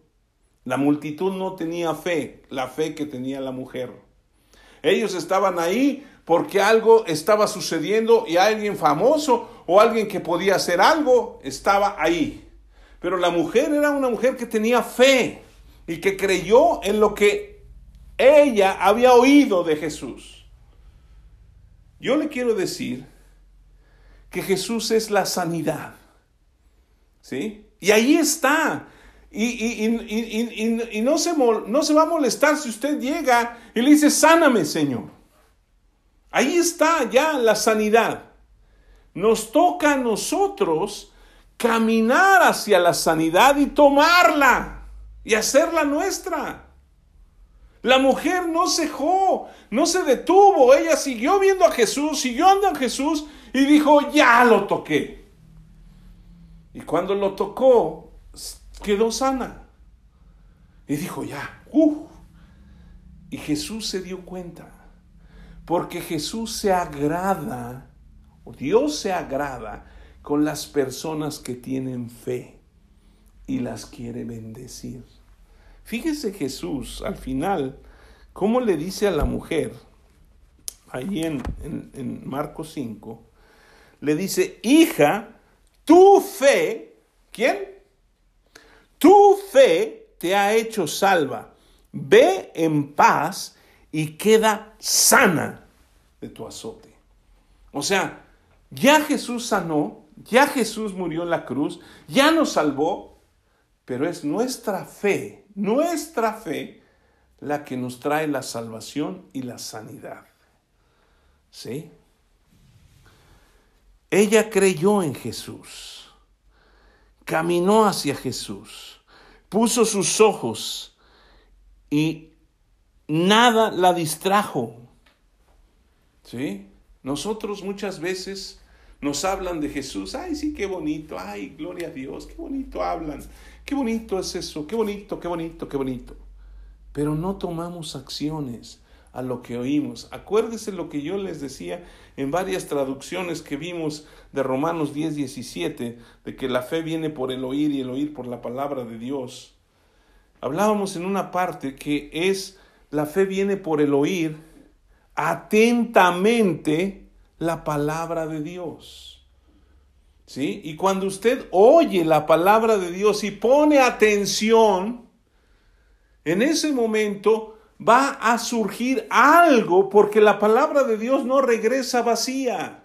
La multitud no tenía fe, la fe que tenía la mujer. Ellos estaban ahí porque algo estaba sucediendo y alguien famoso o alguien que podía hacer algo estaba ahí. Pero la mujer era una mujer que tenía fe y que creyó en lo que ella había oído de Jesús. Yo le quiero decir que Jesús es la sanidad. ¿Sí? Y ahí está. Y, no, se, no se va a molestar si usted llega y le dice, sáname, Señor. Ahí está ya la sanidad. Nos toca a nosotros caminar hacia la sanidad y tomarla y hacerla nuestra. La mujer no cejó, no se detuvo, ella siguió viendo a Jesús, siguió andando a Jesús y dijo, ya lo toqué. Y cuando lo tocó, quedó sana. Y dijo, ya, uh. Y Jesús se dio cuenta, porque Jesús se agrada, Dios se agrada con las personas que tienen fe y las quiere bendecir. Fíjese Jesús al final, cómo le dice a la mujer, ahí en, en, en Marcos 5, le dice, hija, tu fe, ¿quién? Tu fe te ha hecho salva. Ve en paz y queda sana de tu azote. O sea, ya Jesús sanó, ya Jesús murió en la cruz, ya nos salvó, pero es nuestra fe, nuestra fe, la que nos trae la salvación y la sanidad. ¿Sí? Ella creyó en Jesús caminó hacia Jesús, puso sus ojos y nada la distrajo. ¿Sí? Nosotros muchas veces nos hablan de Jesús, ay, sí, qué bonito, ay, gloria a Dios, qué bonito hablan, qué bonito es eso, qué bonito, qué bonito, qué bonito. Pero no tomamos acciones a lo que oímos. Acuérdese lo que yo les decía en varias traducciones que vimos de Romanos 10, 17, de que la fe viene por el oír y el oír por la palabra de Dios. Hablábamos en una parte que es la fe viene por el oír atentamente la palabra de Dios. ¿Sí? Y cuando usted oye la palabra de Dios y pone atención, en ese momento va a surgir algo porque la palabra de Dios no regresa vacía.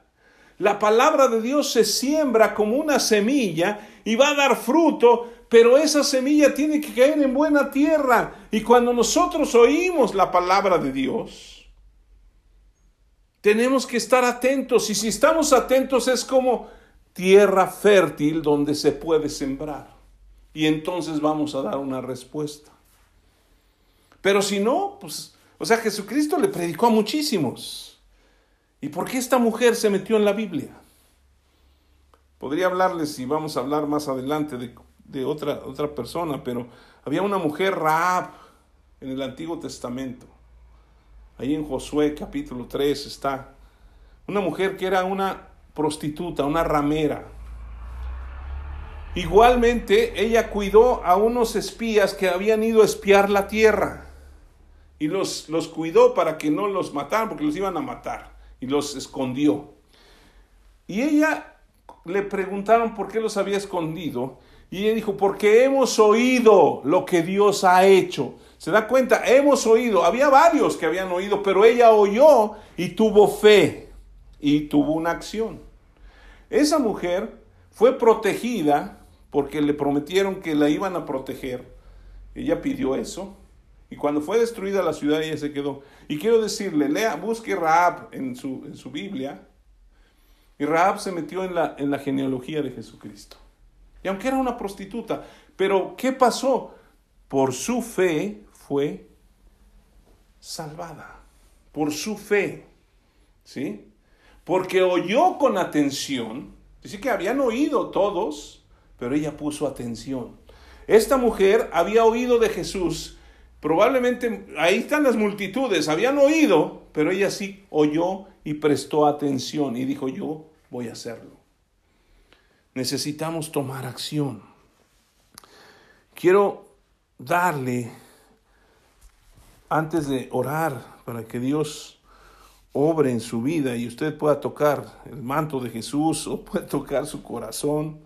La palabra de Dios se siembra como una semilla y va a dar fruto, pero esa semilla tiene que caer en buena tierra. Y cuando nosotros oímos la palabra de Dios, tenemos que estar atentos. Y si estamos atentos es como tierra fértil donde se puede sembrar. Y entonces vamos a dar una respuesta. Pero si no, pues, o sea, Jesucristo le predicó a muchísimos. ¿Y por qué esta mujer se metió en la Biblia? Podría hablarles, y vamos a hablar más adelante, de, otra, otra persona, pero había una mujer Raab en el Antiguo Testamento. Ahí en Josué capítulo 3 está. Una mujer que era una prostituta, una ramera. Igualmente, ella cuidó a unos espías que habían ido a espiar la tierra y los, los cuidó para que no los mataran, porque los iban a matar, y los escondió. Y ella le preguntaron por qué los había escondido, y ella dijo, porque hemos oído lo que Dios ha hecho. ¿Se da cuenta? Hemos oído. Había varios que habían oído, pero ella oyó y tuvo fe y tuvo una acción. Esa mujer fue protegida porque le prometieron que la iban a proteger. Ella pidió eso y cuando fue destruida la ciudad, ella se quedó. Y quiero decirle, lea, busque Raab en su, en su Biblia. Y Raab se metió en la, en la genealogía de Jesucristo. Y aunque era una prostituta, Pero, ¿qué pasó? Por su fe fue salvada. Por su fe. ¿Sí? Porque oyó con atención. Dice que habían oído todos, pero ella puso atención. Esta mujer había oído de Jesús. Probablemente ahí están las multitudes, habían oído, pero ella sí oyó y prestó atención y dijo, yo voy a hacerlo. Necesitamos tomar acción. Quiero darle, antes de orar, para que Dios obre en su vida y usted pueda tocar el manto de Jesús o pueda tocar su corazón,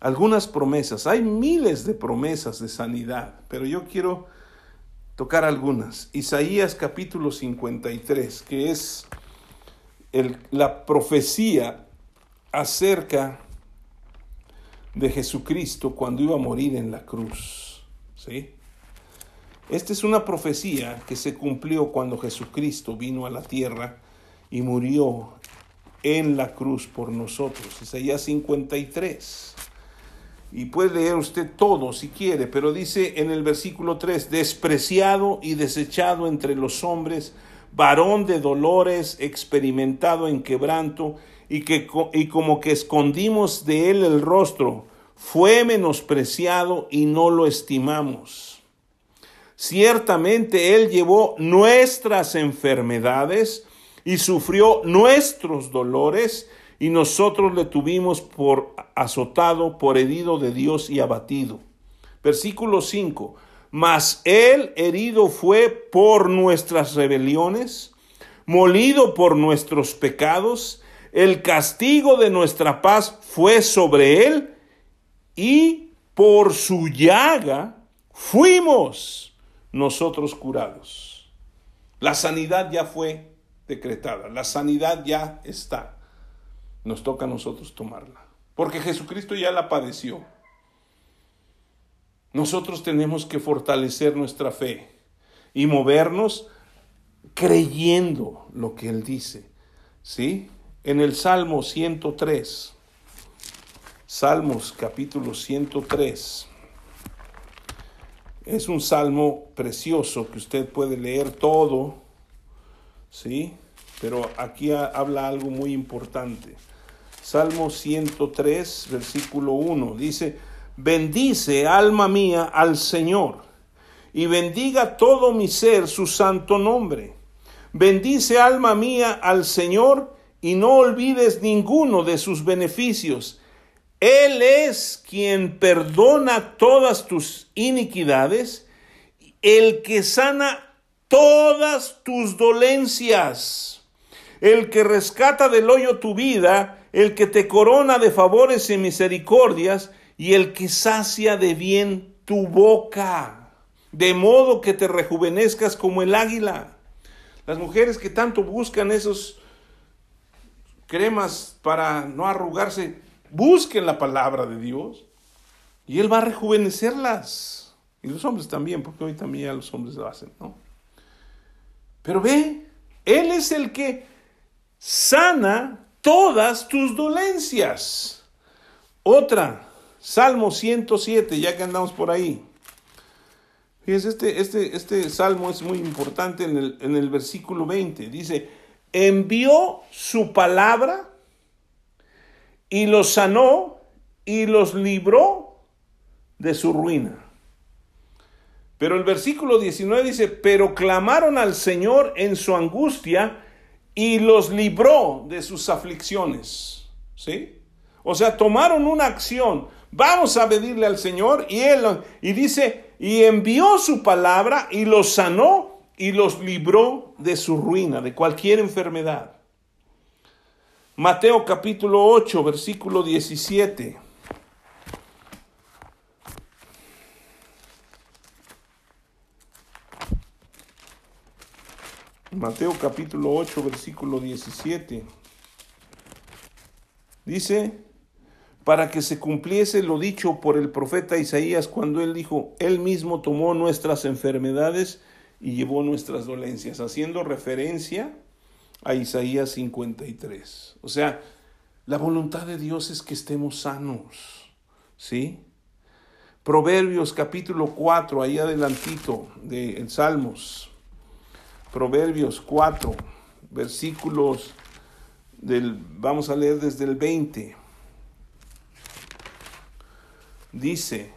algunas promesas. Hay miles de promesas de sanidad, pero yo quiero tocar algunas. Isaías capítulo 53, que es la profecía acerca de Jesucristo cuando iba a morir en la cruz. ¿sí? Esta es una profecía que se cumplió cuando Jesucristo vino a la tierra y murió en la cruz por nosotros. Isaías 53. Y puede leer usted todo si quiere, pero dice en el versículo 3, despreciado y desechado entre los hombres, varón de dolores, experimentado en quebranto, y, que, y como que escondimos de él el rostro, fue menospreciado y no lo estimamos. Ciertamente él llevó nuestras enfermedades y sufrió nuestros dolores, y nosotros le tuvimos por azotado, por herido de Dios y abatido. Versículo 5 mas él herido fue por nuestras rebeliones, molido por nuestros pecados, el castigo de nuestra paz fue sobre él, y por su llaga fuimos nosotros curados. La sanidad ya fue decretada, la sanidad ya está. Nos toca a nosotros tomarla, porque Jesucristo ya la padeció. Nosotros tenemos que fortalecer nuestra fe y movernos creyendo lo que Él dice. ¿Sí? En el Salmo 103, Salmos capítulo 103, es un salmo precioso que usted puede leer todo, ¿sí? Pero aquí habla algo muy importante. Salmo 103, versículo 1, dice, Bendice, alma mía, al Señor, y bendiga todo mi ser su santo nombre. Bendice, alma mía, al Señor, y no olvides ninguno de sus beneficios. Él es quien perdona todas tus iniquidades, el que sana todas tus dolencias, el que rescata del hoyo tu vida, el que te corona de favores y misericordias, y el que sacia de bien tu boca, de modo que te rejuvenezcas como el águila. Las mujeres que tanto buscan esos cremas para no arrugarse, busquen la palabra de Dios y Él va a rejuvenecerlas. Y los hombres también, porque hoy también ya los hombres lo hacen, ¿no? Pero ve, Él es el que sana todas tus dolencias. Otra, Salmo 107, ya que andamos por ahí. Fíjense, este, este, este salmo es muy importante en el, en el versículo 20. Dice, envió su palabra y los sanó y los libró de su ruina. Pero el versículo 19 dice, pero clamaron al Señor en su angustia y los libró de sus aflicciones. ¿Sí? O sea, tomaron una acción Vamos a pedirle al Señor y él y dice, y envió su palabra y los sanó y los libró de su ruina, de cualquier enfermedad. Mateo capítulo 8, versículo 17. Mateo capítulo 8, versículo 17. Dice, para que se cumpliese lo dicho por el profeta Isaías cuando él dijo, Él mismo tomó nuestras enfermedades y llevó nuestras dolencias, haciendo referencia a Isaías 53. O sea, la voluntad de Dios es que estemos sanos, ¿sí? Proverbios capítulo 4, ahí adelantito de Salmos. Proverbios 4, versículos del, vamos a leer desde el 20. Dice,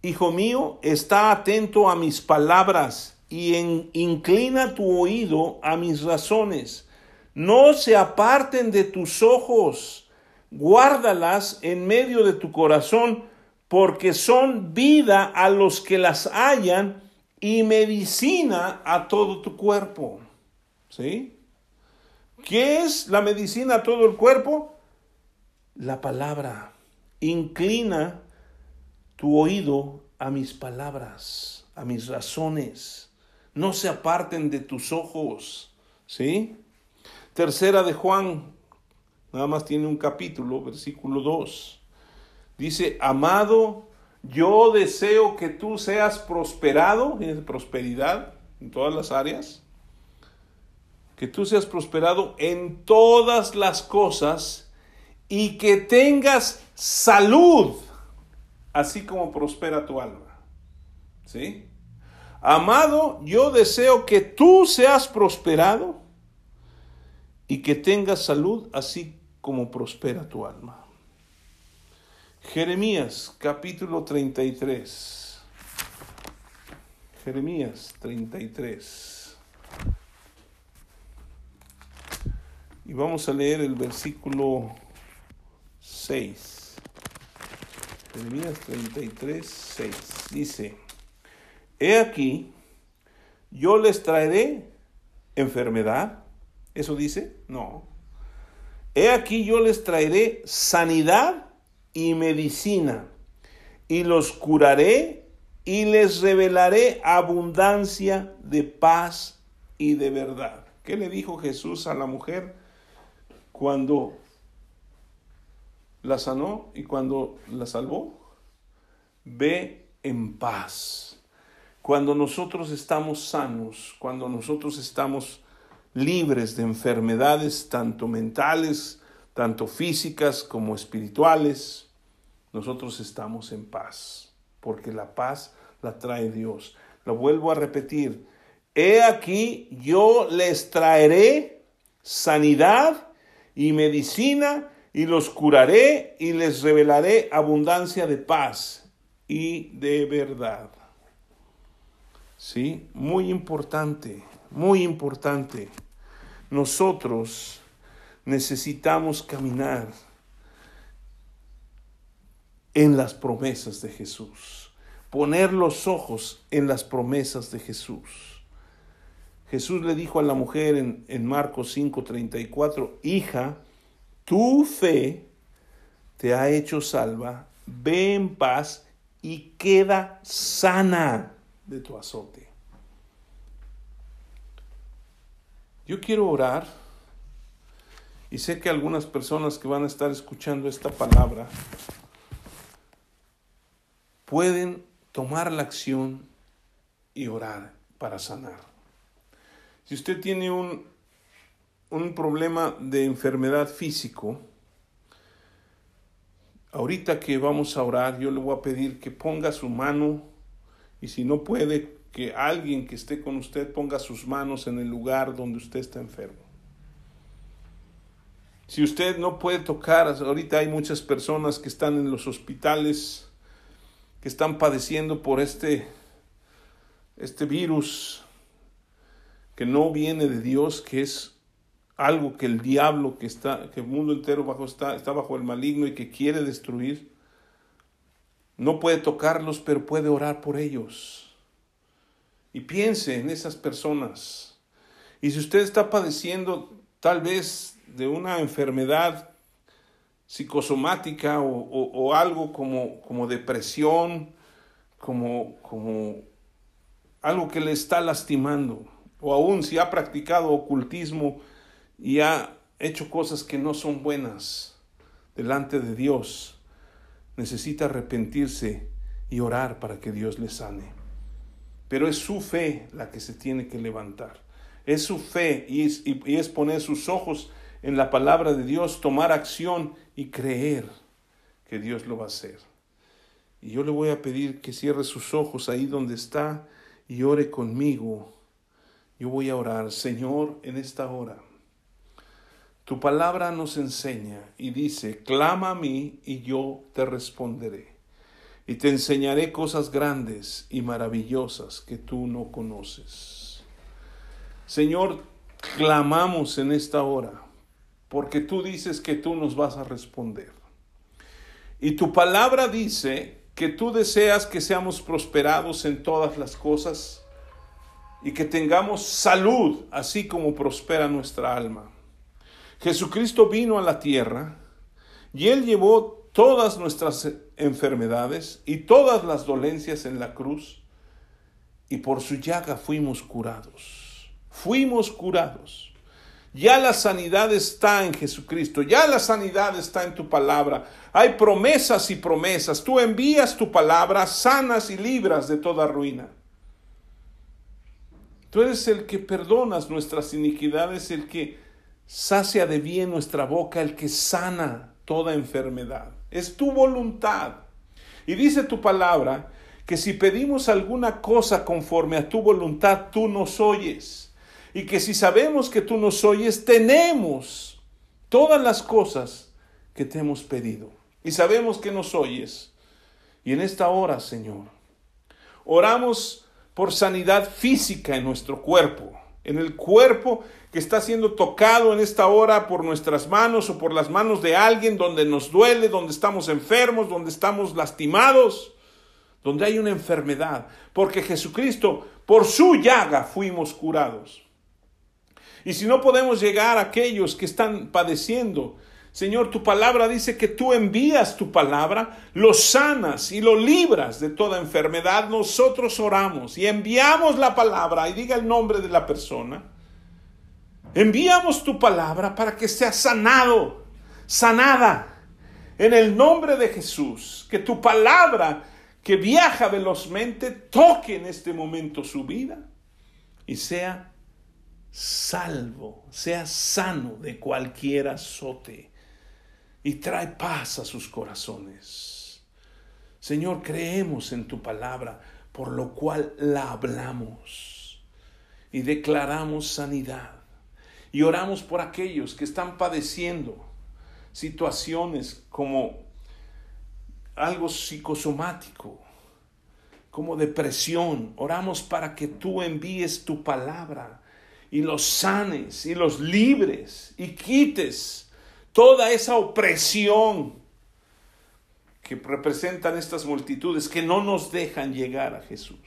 Hijo mío, está atento a mis palabras y inclina tu oído a mis razones. No se aparten de tus ojos, guárdalas en medio de tu corazón, porque son vida a los que las hallan y medicina a todo tu cuerpo. ¿Sí? ¿Qué es la medicina a todo el cuerpo? La palabra. Inclina tu oído a mis palabras, a mis razones no se aparten de tus ojos. ¿Sí? Tercera de Juan, nada más tiene un capítulo, versículo 2. Dice, amado, yo deseo que tú seas prosperado, en prosperidad en todas las áreas, que tú seas prosperado en todas las cosas y que tengas salud, así como prospera tu alma. ¿Sí? Amado, yo deseo que tú seas prosperado y que tengas salud así como prospera tu alma. Jeremías capítulo 33. Jeremías 33. Y vamos a leer el versículo 6. Jeremías 33, 6. Dice, He aquí, yo les traeré enfermedad. ¿Eso dice? No. He aquí, yo les traeré sanidad y medicina, y los curaré y les revelaré abundancia de paz y de verdad. ¿Qué le dijo Jesús a la mujer cuando la sanó y cuando la salvó? Ve en paz cuando nosotros estamos sanos, cuando nosotros estamos libres de enfermedades tanto mentales, tanto físicas como espirituales, nosotros estamos en paz, porque la paz la trae Dios. Lo vuelvo a repetir, he aquí yo les traeré sanidad y medicina y los curaré y les revelaré abundancia de paz y de verdad. ¿Sí? Muy importante, muy importante. Nosotros necesitamos caminar en las promesas de Jesús, poner los ojos en las promesas de Jesús. Jesús le dijo a la mujer en, en Marcos 5:34, hija, tu fe te ha hecho salva, ve en paz y queda sana de tu azote. Yo quiero orar y sé que algunas personas que van a estar escuchando esta palabra pueden tomar la acción y orar para sanar. Si usted tiene un, un problema de enfermedad físico, ahorita que vamos a orar, yo le voy a pedir que ponga su mano y si no puede, que alguien que esté con usted ponga sus manos en el lugar donde usted está enfermo. Si usted no puede tocar, ahorita hay muchas personas que están en los hospitales, que están padeciendo por este, este virus que no viene de Dios, que es algo que el diablo, que, está, que el mundo entero bajo, está, está bajo el maligno y que quiere destruir. No puede tocarlos, pero puede orar por ellos. Y piense en esas personas. Y si usted está padeciendo tal vez de una enfermedad psicosomática o, algo como, como depresión, como, como algo que le está lastimando, o aún si ha practicado ocultismo y ha hecho cosas que no son buenas delante de Dios, necesita arrepentirse y orar para que Dios le sane. Pero es su fe la que se tiene que levantar. Es su fe y es, poner sus ojos en la palabra de Dios, tomar acción y creer que Dios lo va a hacer. Y yo le voy a pedir que cierre sus ojos ahí donde está y ore conmigo. Yo voy a orar, Señor, en esta hora. Tu palabra nos enseña y dice, clama a mí y yo te responderé. Y te enseñaré cosas grandes y maravillosas que tú no conoces. Señor, clamamos en esta hora, porque tú dices que tú nos vas a responder. Y tu palabra dice que tú deseas que seamos prosperados en todas las cosas y que tengamos salud, así como prospera nuestra alma. Jesucristo vino a la tierra y Él llevó todas nuestras enfermedades y todas las dolencias en la cruz y por su llaga fuimos curados. Fuimos curados. Ya la sanidad está en Jesucristo, ya la sanidad está en tu palabra. Hay promesas y promesas. Tú envías tu palabra, sanas y libras de toda ruina. Tú eres el que perdonas nuestras iniquidades, el que sacia de bien nuestra boca, el que sana toda enfermedad. Es tu voluntad. Y dice tu palabra que si pedimos alguna cosa conforme a tu voluntad, tú nos oyes. Y que si sabemos que tú nos oyes, tenemos todas las cosas que te hemos pedido. Y sabemos que nos oyes. Y en esta hora, Señor, oramos por sanidad física en nuestro cuerpo, en el cuerpo que está siendo tocado en esta hora por nuestras manos o por las manos de alguien donde nos duele, donde estamos enfermos, donde estamos lastimados, donde hay una enfermedad. Porque Jesucristo, por su llaga fuimos curados. Y si no podemos llegar a aquellos que están padeciendo, Señor, tu palabra dice que tú envías tu palabra, lo sanas y lo libras de toda enfermedad. Nosotros oramos y enviamos la palabra y diga el nombre de la persona Enviamos tu palabra para que sea sanado, sanada, en el nombre de Jesús. Que tu palabra que viaja velozmente toque en este momento su vida y sea salvo, sea sano de cualquier azote y trae paz a sus corazones. Señor, creemos en tu palabra, por lo cual la hablamos y declaramos sanidad y oramos por aquellos que están padeciendo situaciones como algo psicosomático, como depresión. Oramos para que tú envíes tu palabra y los sanes y los libres y quites toda esa opresión que representan estas multitudes que no nos dejan llegar a Jesús.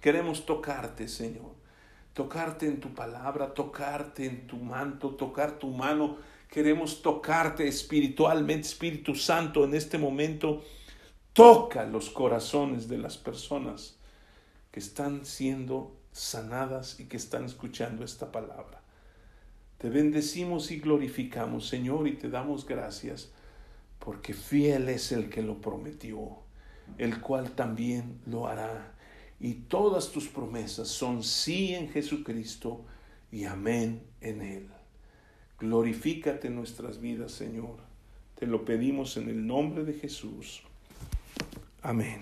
Queremos tocarte, Señor tocarte en tu palabra, tocarte en tu manto, tocar tu mano. Queremos tocarte espiritualmente, Espíritu Santo, en este momento. Toca los corazones de las personas que están siendo sanadas y que están escuchando esta palabra. Te bendecimos y glorificamos, Señor, y te damos gracias, porque fiel es el que lo prometió, el cual también lo hará y todas tus promesas son sí en Jesucristo y amén en Él. Glorifícate nuestras vidas, Señor. Te lo pedimos en el nombre de Jesús. Amén.